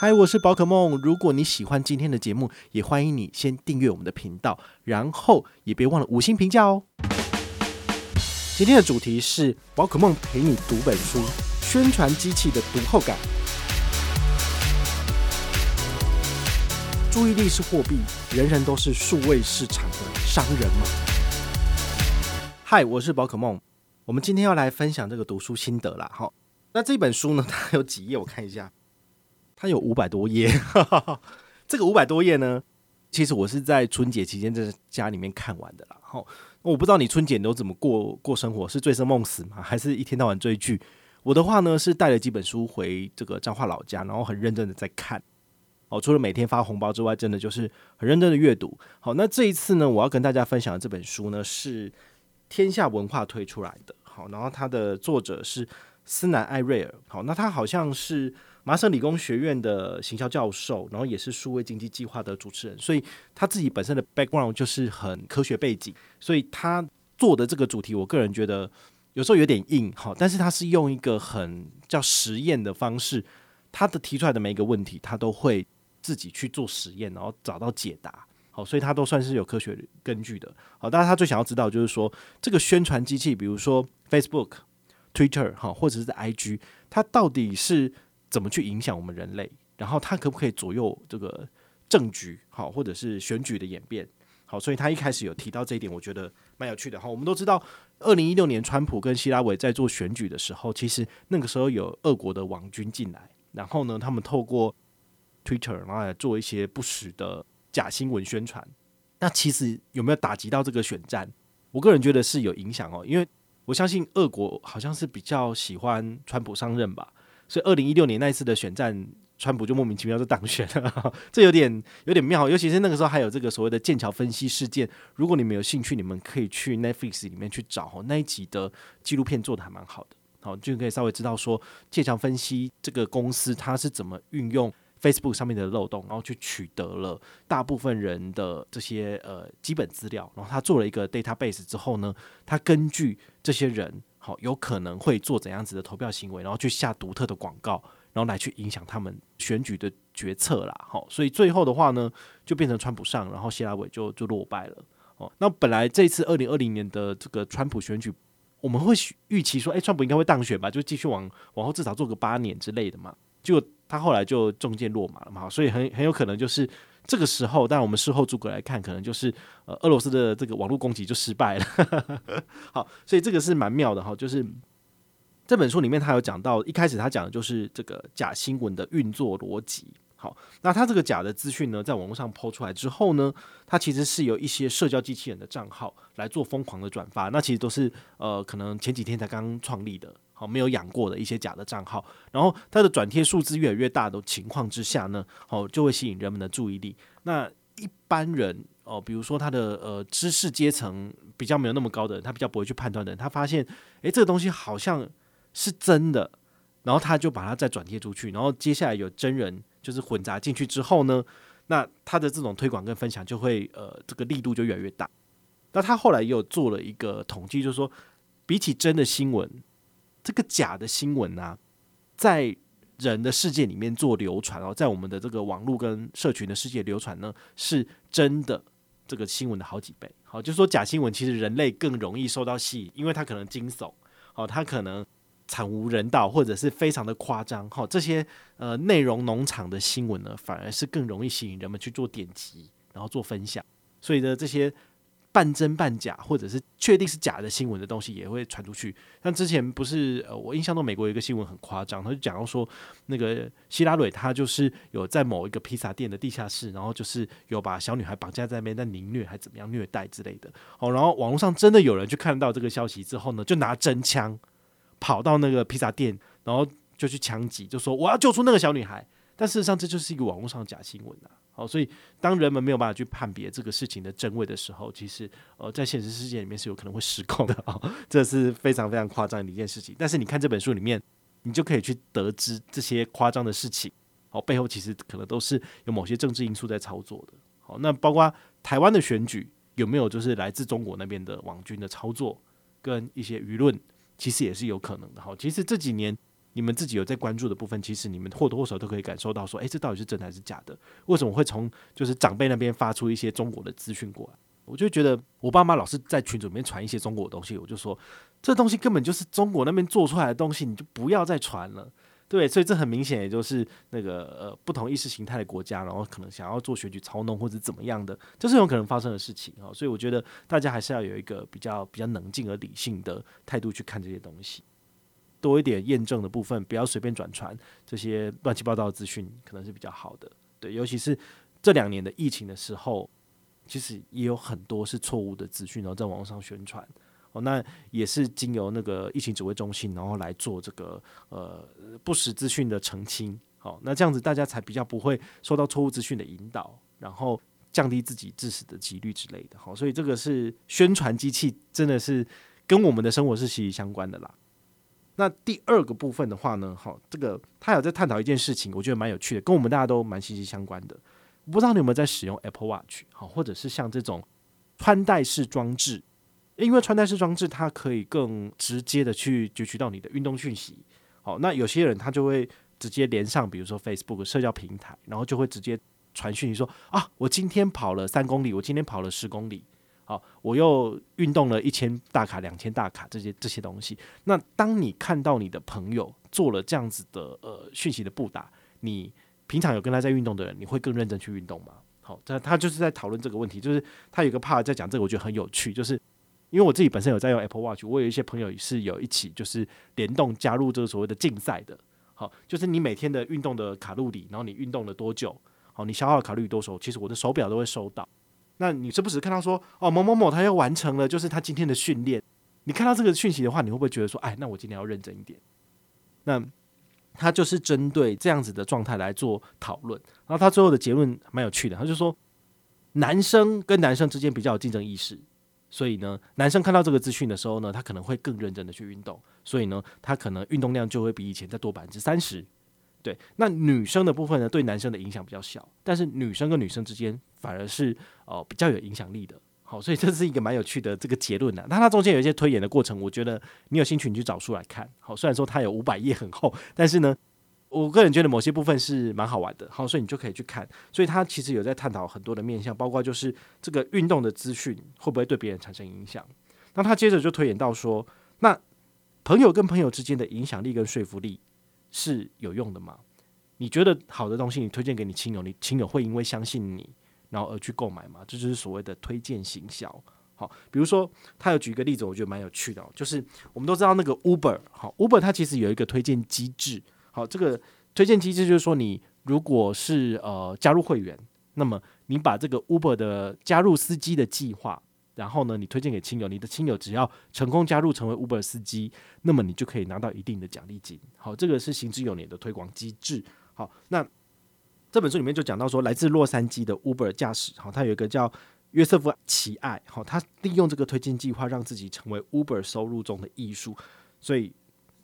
嗨，我是宝可梦。如果你喜欢今天的节目，也欢迎你先订阅我们的频道，然后也别忘了五星评价哦。今天的主题是宝可梦陪你读本书，宣传机器的读后感。注意力是货币，人人都是数位市场的商人嘛？嗨，我是宝可梦。我们今天要来分享这个读书心得啦。好，那这本书呢，它有几页？我看一下。它有五百多页，这个五百多页呢，其实我是在春节期间在家里面看完的啦。好，我不知道你春节都怎么过过生活，是醉生梦死吗？还是一天到晚追剧？我的话呢，是带了几本书回这个彰化老家，然后很认真的在看。哦，除了每天发红包之外，真的就是很认真的阅读。好，那这一次呢，我要跟大家分享的这本书呢，是天下文化推出来的。好，然后它的作者是斯南艾瑞尔。好，那他好像是。麻省理工学院的行销教授，然后也是数位经济计划的主持人，所以他自己本身的 background 就是很科学背景，所以他做的这个主题，我个人觉得有时候有点硬，好，但是他是用一个很叫实验的方式，他的提出来的每一个问题，他都会自己去做实验，然后找到解答，好，所以他都算是有科学根据的，好，但是他最想要知道就是说，这个宣传机器，比如说 Facebook、Twitter，哈，或者是 IG，它到底是怎么去影响我们人类？然后他可不可以左右这个政局？好，或者是选举的演变？好，所以他一开始有提到这一点，我觉得蛮有趣的。哈，我们都知道，二零一六年川普跟希拉蕊在做选举的时候，其实那个时候有俄国的网军进来，然后呢，他们透过 Twitter 然后来做一些不实的假新闻宣传。那其实有没有打击到这个选战？我个人觉得是有影响哦，因为我相信俄国好像是比较喜欢川普上任吧。所以，二零一六年那一次的选战，川普就莫名其妙就当选了，这有点有点妙。尤其是那个时候还有这个所谓的剑桥分析事件。如果你们有兴趣，你们可以去 Netflix 里面去找哦那一集的纪录片，做得还蛮好的。好，就可以稍微知道说剑桥分析这个公司它是怎么运用 Facebook 上面的漏洞，然后去取得了大部分人的这些呃基本资料，然后他做了一个 database 之后呢，他根据这些人。好，有可能会做怎样子的投票行为，然后去下独特的广告，然后来去影响他们选举的决策啦。好，所以最后的话呢，就变成川普上，然后希拉蕊就就落败了。哦，那本来这次二零二零年的这个川普选举，我们会预期说，诶，川普应该会当选吧，就继续往往后至少做个八年之类的嘛。结果他后来就中箭落马了嘛，所以很很有可能就是。这个时候，但我们事后诸葛来看，可能就是呃，俄罗斯的这个网络攻击就失败了。好，所以这个是蛮妙的哈。就是这本书里面，他有讲到，一开始他讲的就是这个假新闻的运作逻辑。好，那他这个假的资讯呢，在网络上抛出来之后呢，它其实是有一些社交机器人的账号来做疯狂的转发。那其实都是呃，可能前几天才刚创立的。好，没有养过的一些假的账号，然后它的转贴数字越来越大的情况之下呢，好，就会吸引人们的注意力。那一般人哦，比如说他的呃知识阶层比较没有那么高的人，他比较不会去判断的人，他发现诶，这个东西好像是真的，然后他就把它再转贴出去，然后接下来有真人就是混杂进去之后呢，那他的这种推广跟分享就会呃这个力度就越来越大。那他后来也有做了一个统计，就是说比起真的新闻。这个假的新闻啊，在人的世界里面做流传哦，在我们的这个网络跟社群的世界流传呢，是真的这个新闻的好几倍。好，就说假新闻其实人类更容易受到吸引，因为它可能惊悚，哦，它可能惨无人道，或者是非常的夸张。好，这些呃内容农场的新闻呢，反而是更容易吸引人们去做点击，然后做分享。所以呢，这些。半真半假，或者是确定是假的新闻的东西也会传出去。像之前不是呃，我印象中美国有一个新闻很夸张，他就讲到说，那个希拉蕊她就是有在某一个披萨店的地下室，然后就是有把小女孩绑架在那边，但凌虐还怎么样虐待之类的。哦，然后网络上真的有人去看到这个消息之后呢，就拿真枪跑到那个披萨店，然后就去枪击，就说我要救出那个小女孩。但事实上，这就是一个网络上的假新闻啊。好，所以当人们没有办法去判别这个事情的真伪的时候，其实呃，在现实世界里面是有可能会失控的 啊，这是非常非常夸张的一件事情。但是你看这本书里面，你就可以去得知这些夸张的事情，好，背后其实可能都是有某些政治因素在操作的。好，那包括台湾的选举有没有就是来自中国那边的网军的操作跟一些舆论，其实也是有可能的。好，其实这几年你们自己有在关注的部分，其实你们或多或少都可以感受到说，诶，这到底是真的还是假的？为什么会从就是长辈那边发出一些中国的资讯过来？我就觉得我爸妈老是在群组里面传一些中国的东西，我就说这东西根本就是中国那边做出来的东西，你就不要再传了。对，所以这很明显，也就是那个呃不同意识形态的国家，然后可能想要做选举操弄或者怎么样的，这是有可能发生的事情啊。所以我觉得大家还是要有一个比较比较冷静而理性的态度去看这些东西，多一点验证的部分，不要随便转传这些乱七八糟的资讯，可能是比较好的。对，尤其是这两年的疫情的时候。其实也有很多是错误的资讯，然后在网络上宣传哦，那也是经由那个疫情指挥中心，然后来做这个呃不实资讯的澄清。好，那这样子大家才比较不会受到错误资讯的引导，然后降低自己致死的几率之类的。好，所以这个是宣传机器，真的是跟我们的生活是息息相关的啦。那第二个部分的话呢，好，这个他有在探讨一件事情，我觉得蛮有趣的，跟我们大家都蛮息息相关的。不知道你有没有在使用 Apple Watch 好，或者是像这种穿戴式装置，因为穿戴式装置它可以更直接的去攫取到你的运动讯息。好，那有些人他就会直接连上，比如说 Facebook 社交平台，然后就会直接传讯息说啊，我今天跑了三公里，我今天跑了十公里，好，我又运动了一千大卡、两千大卡这些这些东西。那当你看到你的朋友做了这样子的呃讯息的布达，你。平常有跟他在运动的人，你会更认真去运动吗？好，他他就是在讨论这个问题，就是他有个 part 在讲这个，我觉得很有趣，就是因为我自己本身有在用 Apple Watch，我有一些朋友是有一起就是联动加入这个所谓的竞赛的，好，就是你每天的运动的卡路里，然后你运动了多久，好，你消耗的卡路里多少，其实我的手表都会收到。那你时不时看到说哦某某某他又完成了，就是他今天的训练，你看到这个讯息的话，你会不会觉得说，哎，那我今天要认真一点？那他就是针对这样子的状态来做讨论，然后他最后的结论蛮有趣的，他就说男生跟男生之间比较有竞争意识，所以呢，男生看到这个资讯的时候呢，他可能会更认真的去运动，所以呢，他可能运动量就会比以前再多百分之三十。对，那女生的部分呢，对男生的影响比较小，但是女生跟女生之间反而是哦比较有影响力的。好，所以这是一个蛮有趣的这个结论呢。那它中间有一些推演的过程，我觉得你有兴趣你去找书来看。好，虽然说它有五百页很厚，但是呢，我个人觉得某些部分是蛮好玩的。好，所以你就可以去看。所以它其实有在探讨很多的面向，包括就是这个运动的资讯会不会对别人产生影响。那他接着就推演到说，那朋友跟朋友之间的影响力跟说服力是有用的吗？你觉得好的东西，你推荐给你亲友，你亲友会因为相信你，然后而去购买吗，这就是所谓的推荐行销。好，比如说他有举一个例子，我觉得蛮有趣的，就是我们都知道那个 Uber，好，Uber 它其实有一个推荐机制。好，这个推荐机制就是说，你如果是呃加入会员，那么你把这个 Uber 的加入司机的计划，然后呢，你推荐给亲友，你的亲友只要成功加入成为 Uber 司机，那么你就可以拿到一定的奖励金。好，这个是行之有年的推广机制。好，那。这本书里面就讲到说，来自洛杉矶的 Uber 驾驶，好，他有一个叫约瑟夫·奇爱，好，他利用这个推荐计划，让自己成为 Uber 收入中的艺术，所以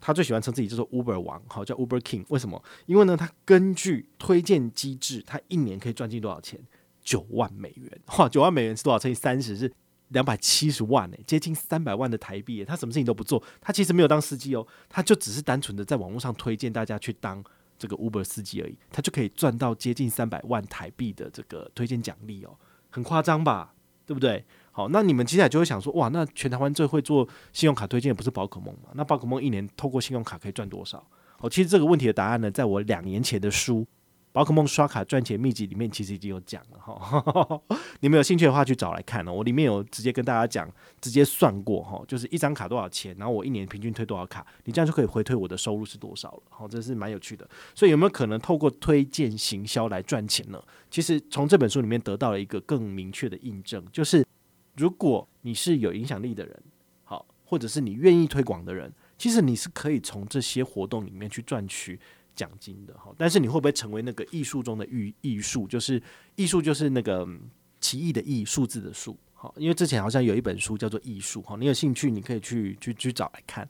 他最喜欢称自己叫做 Uber 王，好，叫 Uber King。为什么？因为呢，他根据推荐机制，他一年可以赚进多少钱？九万美元，哇，九万美元是多少？乘以三十是两百七十万，诶，接近三百万的台币。他什么事情都不做，他其实没有当司机哦，他就只是单纯的在网络上推荐大家去当。这个 Uber 司机而已，他就可以赚到接近三百万台币的这个推荐奖励哦，很夸张吧？对不对？好，那你们接下来就会想说，哇，那全台湾最会做信用卡推荐的不是宝可梦吗？那宝可梦一年透过信用卡可以赚多少？哦，其实这个问题的答案呢，在我两年前的书。宝可梦刷卡赚钱秘籍里面其实已经有讲了哈，你们有兴趣的话去找来看哦。我里面有直接跟大家讲，直接算过哈，就是一张卡多少钱，然后我一年平均推多少卡，你这样就可以回推我的收入是多少了。好，这是蛮有趣的。所以有没有可能透过推荐行销来赚钱呢？其实从这本书里面得到了一个更明确的印证，就是如果你是有影响力的人，好，或者是你愿意推广的人，其实你是可以从这些活动里面去赚取。奖金的哈，但是你会不会成为那个艺术中的艺艺术？就是艺术，就是那个奇异的艺，数字的数。好，因为之前好像有一本书叫做《艺术》哈，你有兴趣，你可以去去去找来看。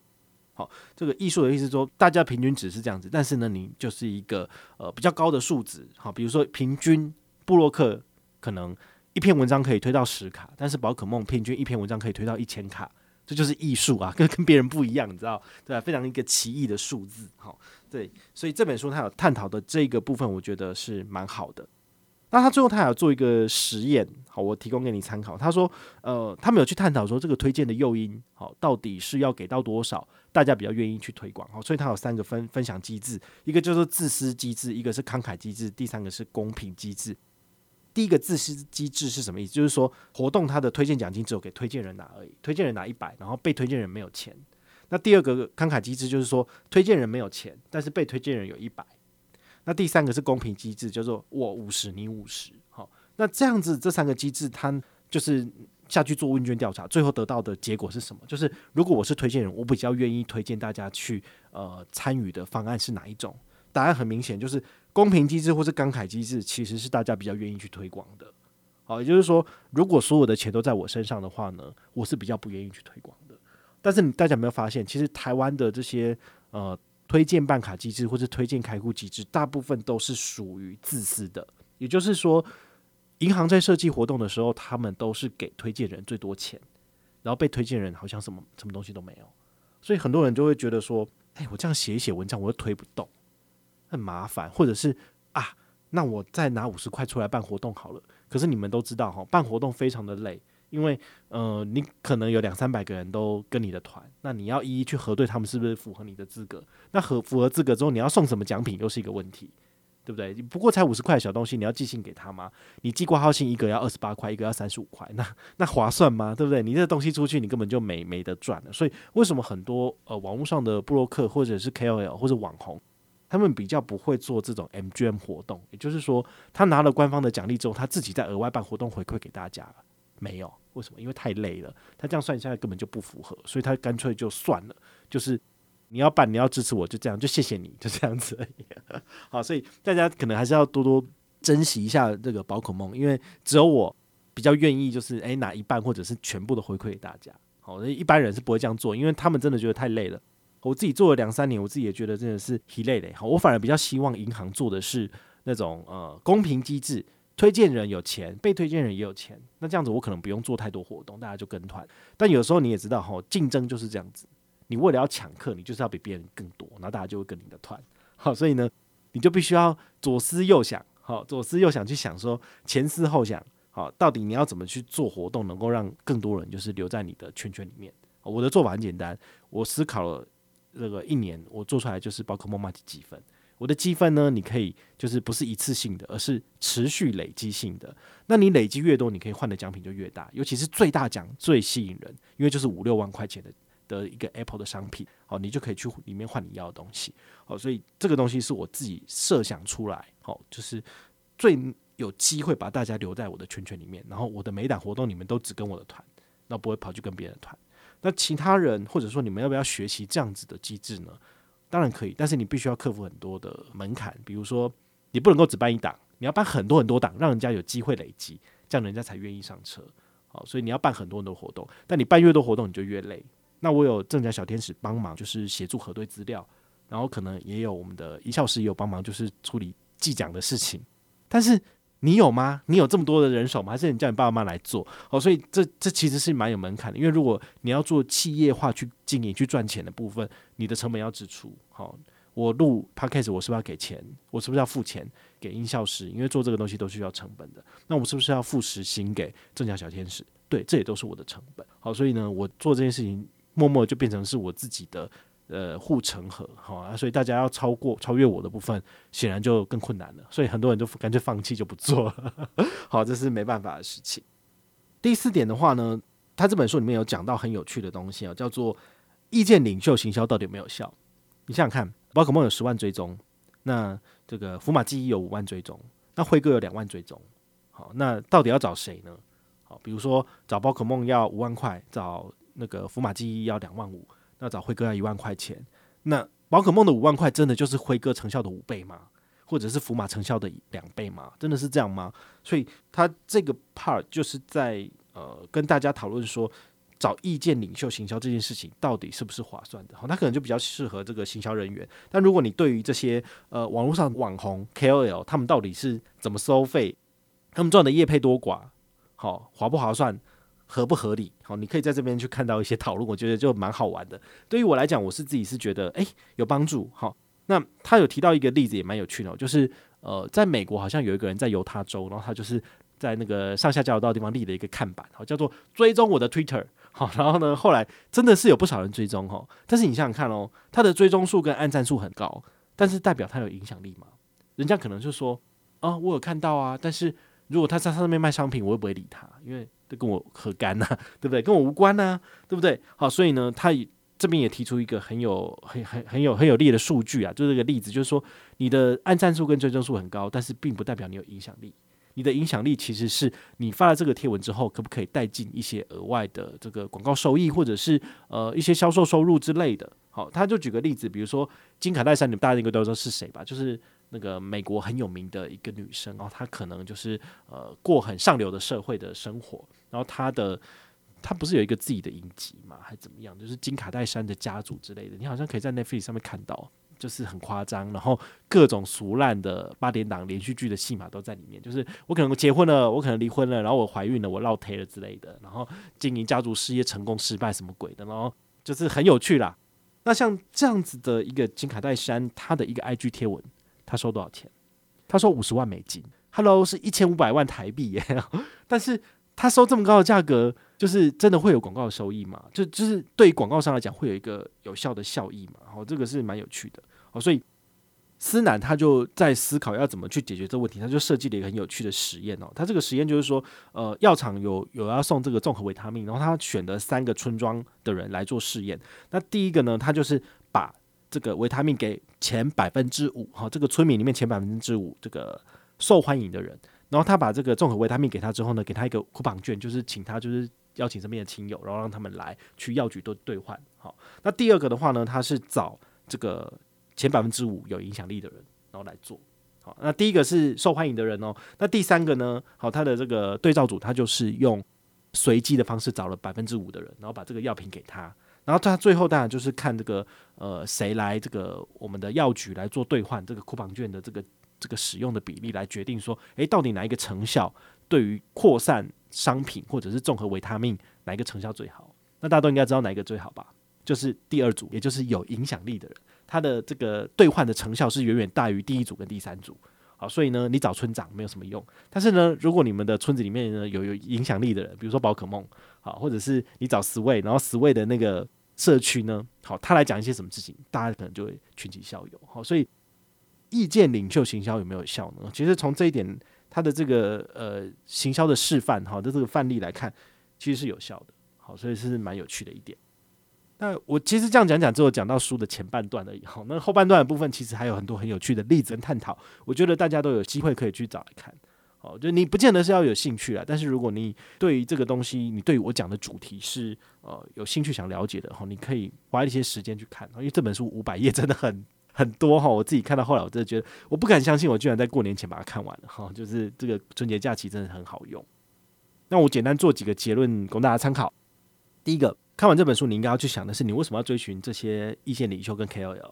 好，这个艺术的意思说，大家平均值是这样子，但是呢，你就是一个呃比较高的数值。好，比如说平均布洛克可能一篇文章可以推到十卡，但是宝可梦平均一篇文章可以推到一千卡。这就是艺术啊，跟跟别人不一样，你知道对吧？非常一个奇异的数字，好，对，所以这本书它有探讨的这个部分，我觉得是蛮好的。那他最后他还要做一个实验，好，我提供给你参考。他说，呃，他们有去探讨说这个推荐的诱因，好，到底是要给到多少，大家比较愿意去推广，好，所以他有三个分分享机制，一个就是自私机制，一个是慷慨机制，第三个是公平机制。第一个自私机制是什么意思？就是说活动它的推荐奖金只有给推荐人拿而已，推荐人拿一百，然后被推荐人没有钱。那第二个慷慨机制就是说推荐人没有钱，但是被推荐人有一百。那第三个是公平机制，叫做我五十你五十，好，那这样子这三个机制，它就是下去做问卷调查，最后得到的结果是什么？就是如果我是推荐人，我比较愿意推荐大家去呃参与的方案是哪一种？答案很明显，就是公平机制或是慷慨机制，其实是大家比较愿意去推广的。好，也就是说，如果所有的钱都在我身上的话呢，我是比较不愿意去推广的。但是大家有没有发现，其实台湾的这些呃。推荐办卡机制或是推荐开户机制，大部分都是属于自私的。也就是说，银行在设计活动的时候，他们都是给推荐人最多钱，然后被推荐人好像什么什么东西都没有。所以很多人就会觉得说：“哎，我这样写一写文章，我又推不动，很麻烦。”或者是啊，那我再拿五十块出来办活动好了。可是你们都知道哈，办活动非常的累。因为，呃，你可能有两三百个人都跟你的团，那你要一一去核对他们是不是符合你的资格。那合符合资格之后，你要送什么奖品又是一个问题，对不对？不过才五十块的小东西，你要寄信给他吗？你寄挂号信一个要二十八块，一个要三十五块，那那划算吗？对不对？你这东西出去，你根本就没没得赚了。所以，为什么很多呃网络上的布洛克或者是 KOL 或者网红，他们比较不会做这种 MGM 活动？也就是说，他拿了官方的奖励之后，他自己再额外办活动回馈给大家。没有，为什么？因为太累了，他这样算下来根本就不符合，所以他干脆就算了。就是你要办，你要支持我，就这样，就谢谢你，就这样子而已。好，所以大家可能还是要多多珍惜一下这个宝可梦，因为只有我比较愿意，就是诶拿一半或者是全部的回馈给大家。好，一般人是不会这样做，因为他们真的觉得太累了。我自己做了两三年，我自己也觉得真的是疲累累。好，我反而比较希望银行做的是那种呃公平机制。推荐人有钱，被推荐人也有钱，那这样子我可能不用做太多活动，大家就跟团。但有时候你也知道，哈，竞争就是这样子。你为了要抢客，你就是要比别人更多，然后大家就会跟你的团。好，所以呢，你就必须要左思右想，好，左思右想去想说，前思后想，好，到底你要怎么去做活动，能够让更多人就是留在你的圈圈里面。我的做法很简单，我思考了这个一年，我做出来就是宝可梦麻吉积分。我的积分呢，你可以就是不是一次性的，而是持续累积性的。那你累积越多，你可以换的奖品就越大。尤其是最大奖最吸引人，因为就是五六万块钱的的一个 Apple 的商品，好，你就可以去里面换你要的东西。好，所以这个东西是我自己设想出来，好，就是最有机会把大家留在我的圈圈里面。然后我的每档活动，你们都只跟我的团，那不会跑去跟别人的团。那其他人或者说你们要不要学习这样子的机制呢？当然可以，但是你必须要克服很多的门槛，比如说你不能够只办一档，你要办很多很多档，让人家有机会累积，这样人家才愿意上车。好，所以你要办很多很多活动，但你办越多活动，你就越累。那我有正甲小天使帮忙，就是协助核对资料，然后可能也有我们的一校师也有帮忙，就是处理寄奖的事情，但是。你有吗？你有这么多的人手吗？还是你叫你爸爸妈妈来做？哦，所以这这其实是蛮有门槛的，因为如果你要做企业化去经营、去赚钱的部分，你的成本要支出。好，我录 podcast，我是不是要给钱？我是不是要付钱给音效师？因为做这个东西都需要成本的。那我是不是要付时薪给正向小天使？对，这也都是我的成本。好，所以呢，我做这件事情，默默就变成是我自己的。呃，护城河，好啊，所以大家要超过超越我的部分，显然就更困难了。所以很多人就干脆放弃，就不做了。好，这是没办法的事情。第四点的话呢，他这本书里面有讲到很有趣的东西啊，叫做意见领袖行销到底有没有效？你想想看，宝可梦有十万追踪，那这个福马记忆有五万追踪，那辉哥有两万追踪。好，那到底要找谁呢？好，比如说找宝可梦要五万块，找那个福马记忆要两万五。那找辉哥要一万块钱，那宝可梦的五万块真的就是辉哥成效的五倍吗？或者是福马成效的两倍吗？真的是这样吗？所以他这个 part 就是在呃跟大家讨论说，找意见领袖行销这件事情到底是不是划算的？好，他可能就比较适合这个行销人员。但如果你对于这些呃网络上网红 KOL 他们到底是怎么收费，他们赚的业配多寡，好划不划算？合不合理？好，你可以在这边去看到一些讨论，我觉得就蛮好玩的。对于我来讲，我是自己是觉得，诶，有帮助。好，那他有提到一个例子，也蛮有趣的，就是呃，在美国好像有一个人在犹他州，然后他就是在那个上下交流道的地方立了一个看板，好，叫做追踪我的 Twitter。好，然后呢，后来真的是有不少人追踪哈，但是你想想看哦，他的追踪数跟按赞数很高，但是代表他有影响力吗？人家可能就说啊，我有看到啊，但是。如果他在上面卖商品，我会不会理他？因为这跟我何干呢？对不对？跟我无关呢，对不对？好，所以呢，他也这边也提出一个很有、很、很、很有、很有利的数据啊，就是这个例子，就是说你的按赞数跟追踪数很高，但是并不代表你有影响力。你的影响力其实是你发了这个贴文之后，可不可以带进一些额外的这个广告收益，或者是呃一些销售收入之类的。好，他就举个例子，比如说金卡戴珊，你们大家应该都知道是谁吧？就是。那个美国很有名的一个女生，然后她可能就是呃过很上流的社会的生活，然后她的她不是有一个自己的影集嘛，还怎么样？就是金卡戴珊的家族之类的，你好像可以在 Netflix 上面看到，就是很夸张，然后各种俗烂的八点档连续剧的戏码都在里面。就是我可能结婚了，我可能离婚了，然后我怀孕了，我落胎了之类的，然后经营家族事业成功失败什么鬼的，然后就是很有趣啦。那像这样子的一个金卡戴珊，她的一个 IG 贴文。他收多少钱？他收五十万美金，Hello 是一千五百万台币耶。但是他收这么高的价格，就是真的会有广告收益吗？就就是对于广告商来讲，会有一个有效的效益嘛？好，这个是蛮有趣的。好，所以思南他就在思考要怎么去解决这个问题，他就设计了一个很有趣的实验哦。他这个实验就是说，呃，药厂有有要送这个综合维他命，然后他选择三个村庄的人来做试验。那第一个呢，他就是这个维他命给前百分之五，哈，这个村民里面前百分之五这个受欢迎的人，然后他把这个综合维他命给他之后呢，给他一个酷绑券，就是请他就是邀请身边的亲友，然后让他们来去药局都兑换。好，那第二个的话呢，他是找这个前百分之五有影响力的人，然后来做。好，那第一个是受欢迎的人哦，那第三个呢，好，他的这个对照组他就是用随机的方式找了百分之五的人，然后把这个药品给他。然后他最后当然就是看这个呃谁来这个我们的药局来做兑换这个库房券的这个这个使用的比例来决定说，诶，到底哪一个成效对于扩散商品或者是综合维他命哪一个成效最好？那大家都应该知道哪一个最好吧？就是第二组，也就是有影响力的人，他的这个兑换的成效是远远大于第一组跟第三组。好，所以呢，你找村长没有什么用。但是呢，如果你们的村子里面呢有有影响力的人，比如说宝可梦，好，或者是你找 Sway，然后 Sway 的那个社区呢，好，他来讲一些什么事情，大家可能就会群起效尤。好，所以意见领袖行销有没有效呢？其实从这一点，他的这个呃行销的示范，哈的这个范例来看，其实是有效的。好，所以是蛮有趣的一点。那我其实这样讲讲之后，讲到书的前半段而已。好，那后半段的部分其实还有很多很有趣的例子跟探讨。我觉得大家都有机会可以去找来看。哦，就你不见得是要有兴趣啊，但是如果你对于这个东西，你对我讲的主题是呃有兴趣想了解的哈，你可以花一些时间去看。因为这本书五百页真的很很多哈，我自己看到后来，我真的觉得我不敢相信，我居然在过年前把它看完了哈。就是这个春节假期真的很好用。那我简单做几个结论供大家参考。第一个。看完这本书，你应该要去想的是，你为什么要追寻这些意见领袖跟 KOL？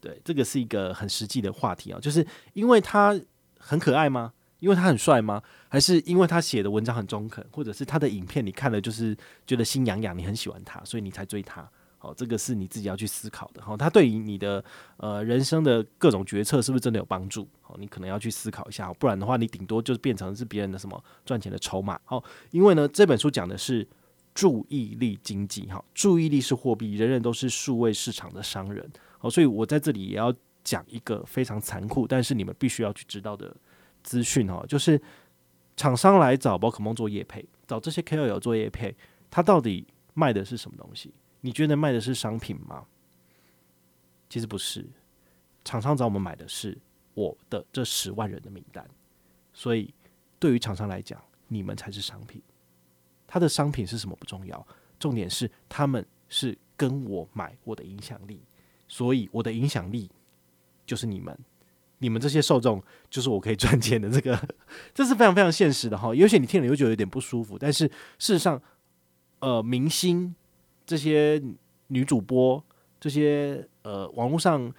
对，这个是一个很实际的话题啊，就是因为他很可爱吗？因为他很帅吗？还是因为他写的文章很中肯，或者是他的影片你看了就是觉得心痒痒，你很喜欢他，所以你才追他？好，这个是你自己要去思考的。好，他对于你的呃人生的各种决策是不是真的有帮助？好，你可能要去思考一下，不然的话，你顶多就是变成是别人的什么赚钱的筹码。好，因为呢，这本书讲的是。注意力经济，哈，注意力是货币，人人都是数位市场的商人，好，所以我在这里也要讲一个非常残酷，但是你们必须要去知道的资讯，哈，就是厂商来找宝可梦做业配，找这些 KOL 做业配，他到底卖的是什么东西？你觉得卖的是商品吗？其实不是，厂商找我们买的是我的这十万人的名单，所以对于厂商来讲，你们才是商品。他的商品是什么不重要，重点是他们是跟我买我的影响力，所以我的影响力就是你们，你们这些受众就是我可以赚钱的这个，这是非常非常现实的哈。也许你听了又觉得有点不舒服，但是事实上，呃，明星这些女主播，这些呃网络上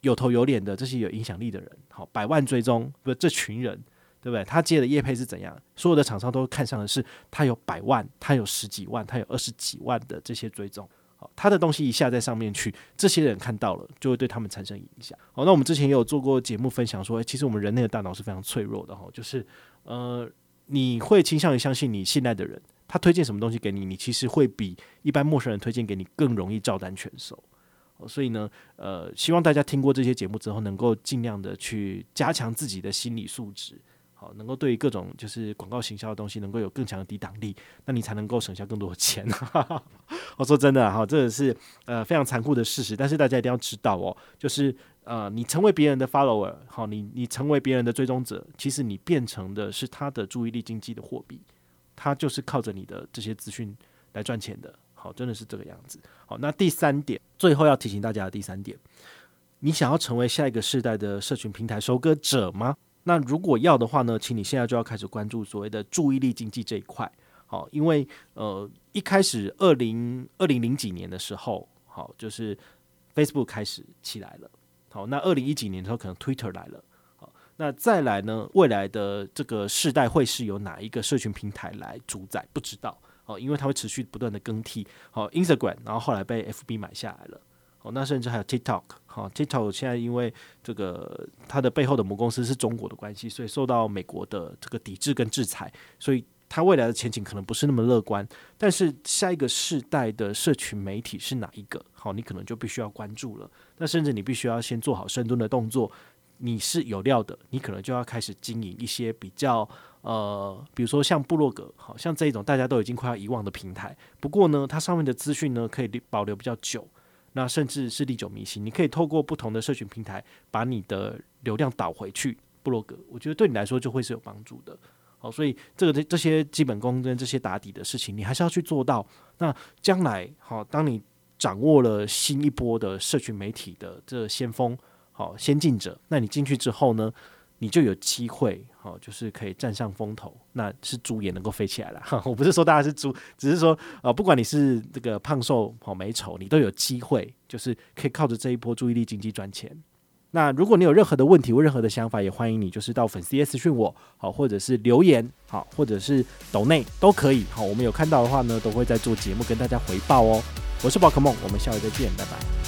有头有脸的这些有影响力的人，好，百万追踪不是这群人，对不对？他接的业配是怎样？所有的厂商都看上的是他有百万，他有十几万，他有二十几万的这些追踪。他的东西一下在上面去，这些人看到了，就会对他们产生影响。好，那我们之前也有做过节目分享说，其实我们人类的大脑是非常脆弱的哈，就是呃，你会倾向于相信你信赖的人，他推荐什么东西给你，你其实会比一般陌生人推荐给你更容易照单全收。所以呢，呃，希望大家听过这些节目之后，能够尽量的去加强自己的心理素质。好，能够对于各种就是广告行销的东西，能够有更强的抵挡力，那你才能够省下更多的钱。我 说真的哈，这个是呃非常残酷的事实，但是大家一定要知道哦，就是呃，你成为别人的 follower，好，你你成为别人的追踪者，其实你变成的是他的注意力经济的货币，他就是靠着你的这些资讯来赚钱的。好，真的是这个样子。好，那第三点，最后要提醒大家的第三点，你想要成为下一个世代的社群平台收割者吗？那如果要的话呢，请你现在就要开始关注所谓的注意力经济这一块。好，因为呃一开始二零二零零几年的时候，好，就是 Facebook 开始起来了。好，那二零一几年的时候可能 Twitter 来了。好，那再来呢，未来的这个世代会是由哪一个社群平台来主宰？不知道。哦，因为它会持续不断的更替。好，Instagram，然后后来被 FB 买下来了。哦，那甚至还有 TikTok，好，TikTok 现在因为这个它的背后的母公司是中国的关系，所以受到美国的这个抵制跟制裁，所以它未来的前景可能不是那么乐观。但是下一个世代的社群媒体是哪一个？好，你可能就必须要关注了。那甚至你必须要先做好深蹲的动作。你是有料的，你可能就要开始经营一些比较呃，比如说像部落格，好像这一种大家都已经快要遗忘的平台。不过呢，它上面的资讯呢可以保留比较久。那甚至是历久弥新，你可以透过不同的社群平台，把你的流量导回去部落格，我觉得对你来说就会是有帮助的。好，所以这个这这些基本功跟这些打底的事情，你还是要去做到。那将来好，当你掌握了新一波的社群媒体的这先锋，好先进者，那你进去之后呢，你就有机会，好，就是可以占上风头，那是猪也能够飞起来了。我不是说大家是猪，只是说，呃，不管你是这个胖瘦好美丑，你都有机会，就是可以靠着这一波注意力经济赚钱。那如果你有任何的问题或任何的想法，也欢迎你就是到粉丝私讯我，好，或者是留言，好，或者是抖内都可以。好，我们有看到的话呢，都会在做节目跟大家回报哦。我是宝可梦，我们下回再见，拜拜。